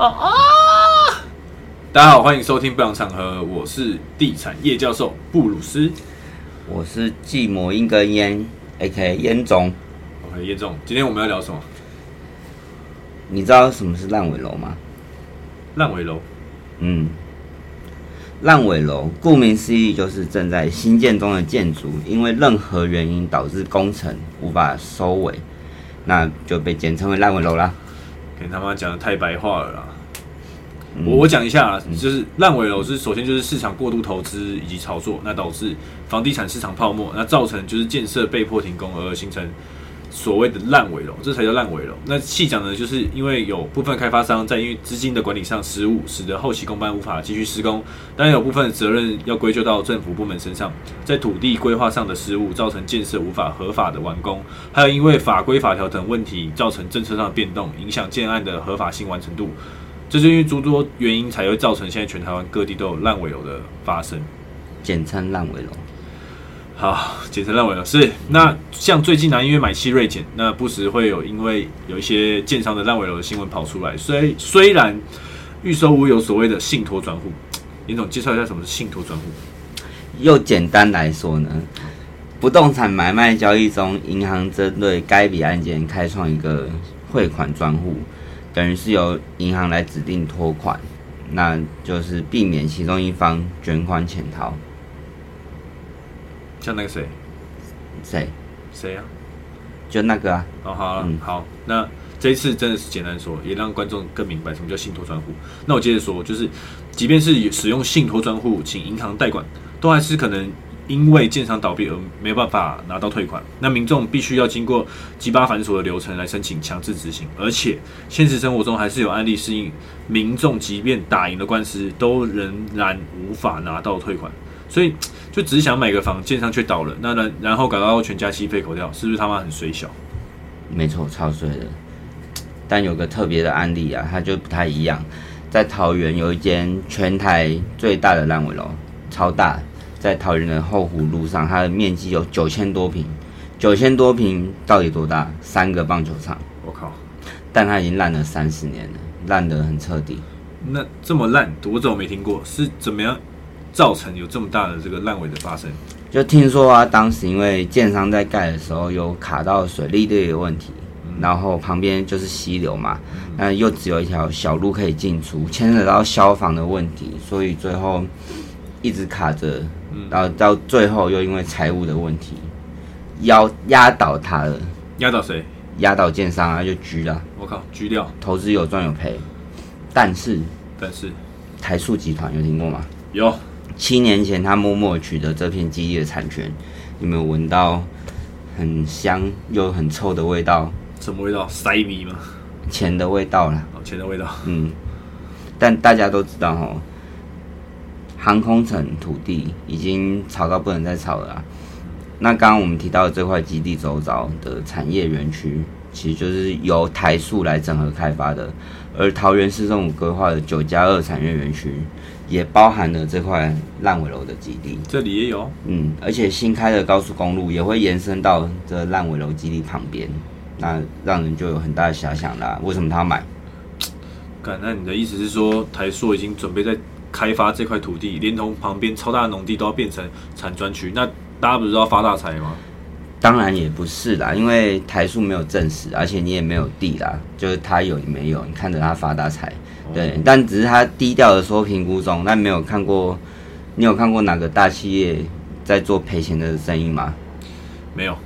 啊啊！大家好，欢迎收听《不良场合》，我是地产叶教授布鲁斯。我是寂寞一根烟，A.K. 烟总。OK，叶总，今天我们要聊什么？你知道什么是烂尾楼吗？烂尾楼。嗯，烂尾楼顾名思义就是正在新建中的建筑，因为任何原因导致工程无法收尾，那就被简称为烂尾楼啦。你他妈讲的太白话了啦。嗯我我讲一下啊，就是烂尾楼是首先就是市场过度投资以及炒作，那导致房地产市场泡沫，那造成就是建设被迫停工而形成所谓的烂尾楼，这才叫烂尾楼。那细讲呢，就是因为有部分开发商在因为资金的管理上失误，使得后期工班无法继续施工，当然有部分责任要归咎到政府部门身上，在土地规划上的失误，造成建设无法合法的完工，还有因为法规法条等问题，造成政策上的变动，影响建案的合法性完成度。这是因为诸多原因才会造成现在全台湾各地都有烂尾楼的发生。简称烂尾楼。好，简称烂尾楼是那像最近呢、因为买气锐减，那不时会有因为有一些建商的烂尾楼的新闻跑出来。虽虽然预售屋有所谓的信托转户，林总介绍一下什么是信托转户？又简单来说呢，不动产买卖交易中，银行针对该笔案件开创一个汇款专户，等于是由银行来指定托款，那就是避免其中一方卷款潜逃。像那个谁谁？谁啊？就那个啊，哦，好了，嗯好，那这一次真的是简单说，也让观众更明白什么叫信托专户。那我接着说，就是即便是使用信托专户请银行代管，都还是可能因为建商倒闭而没有办法拿到退款。那民众必须要经过鸡巴繁琐的流程来申请强制执行，而且现实生活中还是有案例适应，民众即便打赢了官司，都仍然无法拿到退款。所以就只想买个房，建商却倒了，那然然后搞到全家鸡飞狗跳，是不是他妈很水小？没错，超衰的。但有个特别的案例啊，它就不太一样。在桃园有一间全台最大的烂尾楼，超大，在桃园的后湖路上，它的面积有九千多平，九千多平到底多大？三个棒球场，我靠！但它已经烂了三十年了，烂得很彻底。那这么烂，我怎么没听过？是怎么样造成有这么大的这个烂尾的发生？就听说啊，当时因为建商在盖的时候有卡到水利队的问题，然后旁边就是溪流嘛，那又只有一条小路可以进出，牵扯到消防的问题，所以最后一直卡着，然后到最后又因为财务的问题，压压倒他了，压倒谁？压倒建商啊，就狙了，我靠，狙掉！投资有赚有赔，但是但是台塑集团有听过吗？有七年前，他默默取得这片基地的产权，有没有闻到很香又很臭的味道？什么味道？塞米吗？钱的味道啦，哦，钱的味道。嗯。但大家都知道哦，航空城土地已经炒到不能再炒了啊。那刚刚我们提到的这块基地周遭的产业园区，其实就是由台塑来整合开发的，而桃园市政府规划的九加二产业园区，也包含了这块烂尾楼的基地。这里也有，嗯，而且新开的高速公路也会延伸到这烂尾楼基地旁边，那让人就有很大的遐想啦。为什么他要买？干，那你的意思是说，台塑已经准备在开发这块土地，连同旁边超大的农地都要变成产专区？那大家不是都要发大财吗？当然也不是啦，因为台塑没有证实，而且你也没有地啦，就是他有你没有，你看着他发大财，对，但只是他低调的说评估中，但没有看过，你有看过哪个大企业在做赔钱的生意吗？没有，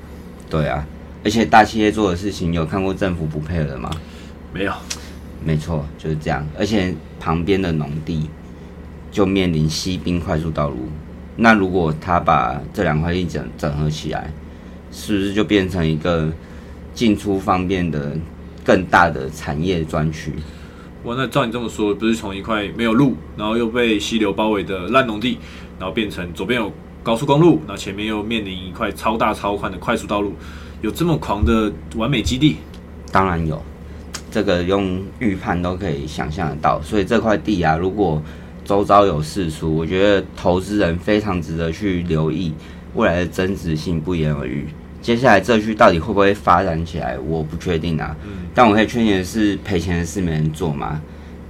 对啊，而且大企业做的事情，有看过政府不配合的吗？没有。没错，就是这样。而且旁边的农地就面临西滨快速道路，那如果他把这两块地整整合起来，是不是就变成一个进出方便的更大的产业专区？哇，那照你这么说，不是从一块没有路，然后又被溪流包围的烂农地，然后变成左边有高速公路，然后前面又面临一块超大超宽的快速道路，有这么狂的完美基地？当然有，这个用预判都可以想象得到。所以这块地啊，如果周遭有事出，我觉得投资人非常值得去留意未来的增值性，不言而喻。接下来这区到底会不会发展起来，我不确定啊。但我可以确定的是，赔钱的事没人做嘛。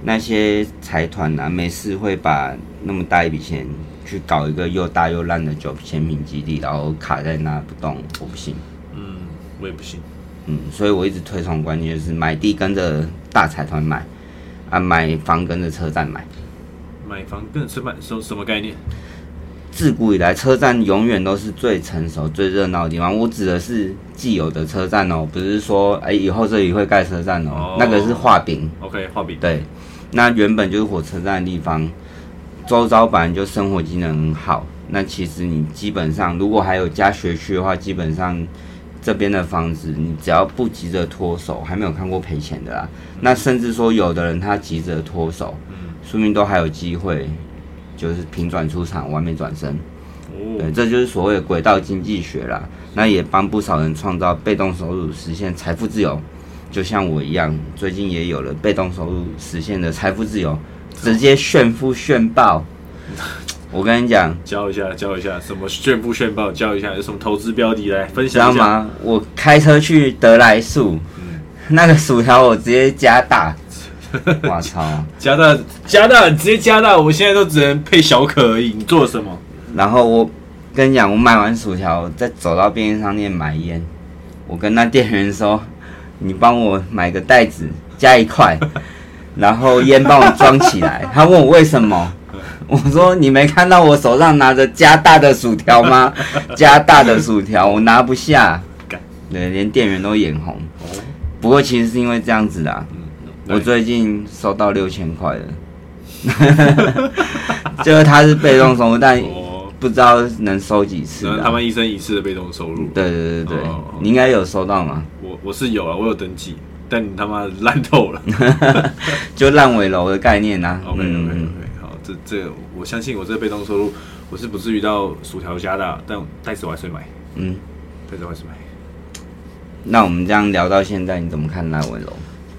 那些财团啊，没事会把那么大一笔钱去搞一个又大又烂的九千平基地，然后卡在那不动，我不信。嗯，我也不信。嗯，所以我一直推崇观念就是买地跟着大财团买，啊，买房跟着车站买。买房跟车站什什么概念？自古以来，车站永远都是最成熟、最热闹的地方。我指的是既有的车站哦，不是说哎以后这里会盖车站哦，哦那个是画饼。OK，画饼。对，那原本就是火车站的地方，周遭本来就生活机能很好。那其实你基本上，如果还有加学区的话，基本上这边的房子，你只要不急着脱手，还没有看过赔钱的啦。那甚至说，有的人他急着脱手，嗯，说明都还有机会，就是平转出场，完美转身。对，哦，这就是所谓的轨道经济学啦。那也帮不少人创造被动收入，实现财富自由。就像我一样，最近也有了被动收入实现的财富自由，直接炫富炫爆。我跟你讲，教一下，教一下，什么炫富炫爆，教一下有什么投资标的来分知道享一下。吗？我开车去德来速，嗯那个薯条我直接加大，我操！加大，加大，直接加大！我现在都只能配小可而已。你做了什么？然后我跟你讲，我买完薯条，再走到便利商店买烟。我跟那店员说：“你帮我买个袋子，加一块，然后烟帮我装起来。”他问我为什么，我说：“你没看到我手上拿着加大的薯条吗？加大的薯条，我拿不下。”对，连店员都眼红。哦，不过其实是因为这样子的，我最近收到六千块了。就是他是被动收入，但哦，不知道能收几次他们一生一次的被动收入。对对对对，你应该有收到吗？我我是有啊，我有登记，但你他妈烂透了。就烂尾楼的概念呐、啊。OK OK 嗯 OK，好，这这我相信我这个被动收入，我是不至于到薯条加大，但袋子我还是买，嗯，袋子我还是买。那我们这样聊到现在，你怎么看烂尾楼？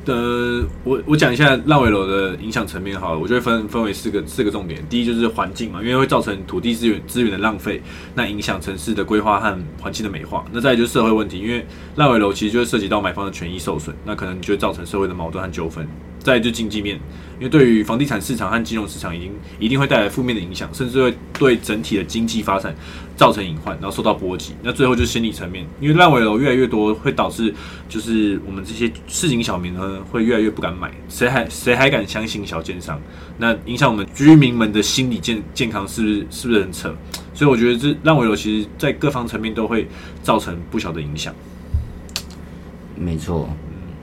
呃，我我讲一下烂尾楼的影响层面好了，我就会分分为四个四个重点。第一就是环境嘛，因为会造成土地资源资源的浪费，那影响城市的规划和环境的美化。那再就是社会问题，因为烂尾楼其实就会涉及到买方的权益受损，那可能就会造成社会的矛盾和纠纷。再就经济面，因为对于房地产市场和金融市场已经一定会带来负面的影响，甚至会对整体的经济发展造成隐患，然后受到波及。那最后就是心理层面，因为烂尾楼越来越多，会导致就是我们这些市井小民呢，会越来越不敢买，谁还谁还敢相信小奸商？那影响我们居民们的心理健健康，是不是是不是很扯？所以我觉得这烂尾楼其实在各方层面都会造成不小的影响。没错，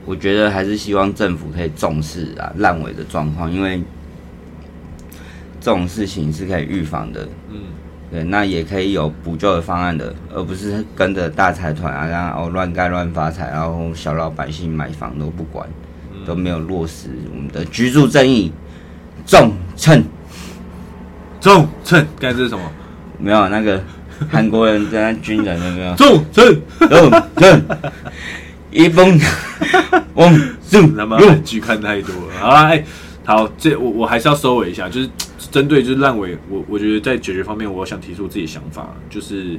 我觉得还是希望政府可以重视啊烂尾的状况，因为这种事情是可以预防的。嗯，对，那也可以有补救的方案的，而不是跟着大财团啊，然后乱盖乱发财，然后小老百姓买房都不管，都没有落实我们的居住正义。重称重称，刚才这是什么？没有那个韩国人在那军人有没有？重称，重称一崩嗡重他妈韩剧看太多了。好啦，哎、好，这我我还是要收尾一下，就是针对就是烂尾，我我觉得在解决方面，我想提出自己的想法，就是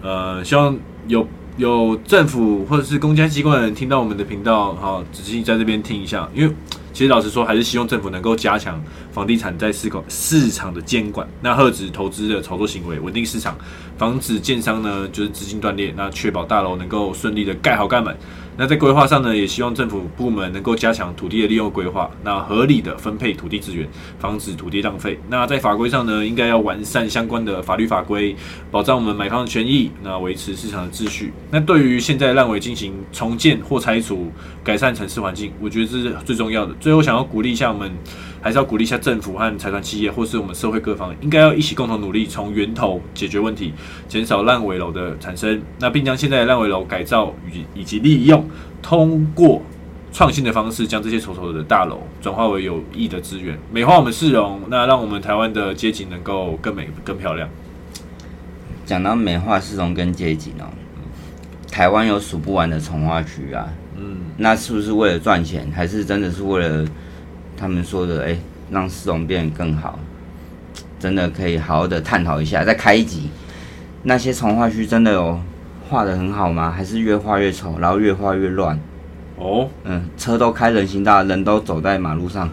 呃，希望有有政府或者是公家机关的人听到我们的频道，好，仔细在这边听一下，因为。其实老实说，还是希望政府能够加强房地产在市口市场的监管，那遏制投资的炒作行为，稳定市场，防止建商呢就是资金断裂，那确保大楼能够顺利的盖好盖满。那在规划上呢，也希望政府部门能够加强土地的利用规划，那合理的分配土地资源，防止土地浪费。那在法规上呢，应该要完善相关的法律法规，保障我们买方的权益，那维持市场的秩序。那对于现在烂尾进行重建或拆除，改善城市环境，我觉得这是最重要的。最后想要鼓励一下我们，还是要鼓励一下政府和财团企业，或是我们社会各方，应该要一起共同努力，从源头解决问题，减少烂尾楼的产生。那并将现在的烂尾楼改造与以及利用，通过创新的方式，将这些丑丑的大楼转化为有益的资源，美化我们市容，那让我们台湾的街景能够更美、更漂亮。讲到美化市容跟街景哦，台湾有数不完的从化区啊，嗯，那是不是为了赚钱，还是真的是为了他们说的，哎、让市容变得更好？真的可以好好的探讨一下，再开一集。那些从化区真的有画的很好吗？还是越画越丑，然后越画越乱？哦，嗯，车都开人行道，人都走在马路上，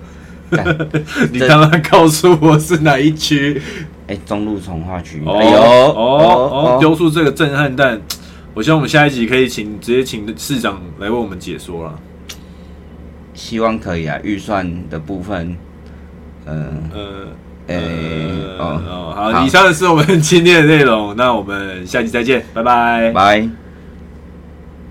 你刚刚告诉我是哪一区？哎，中路从化区。哦哎呦，哦哦，丢出这个震撼弹！我希望我们下一集可以请直接请市长来为我们解说了。希望可以啊，预算的部分，嗯，呃呃，呃哦，哦，好，以上是我们今天的内容，那我们下期再见，拜拜。拜。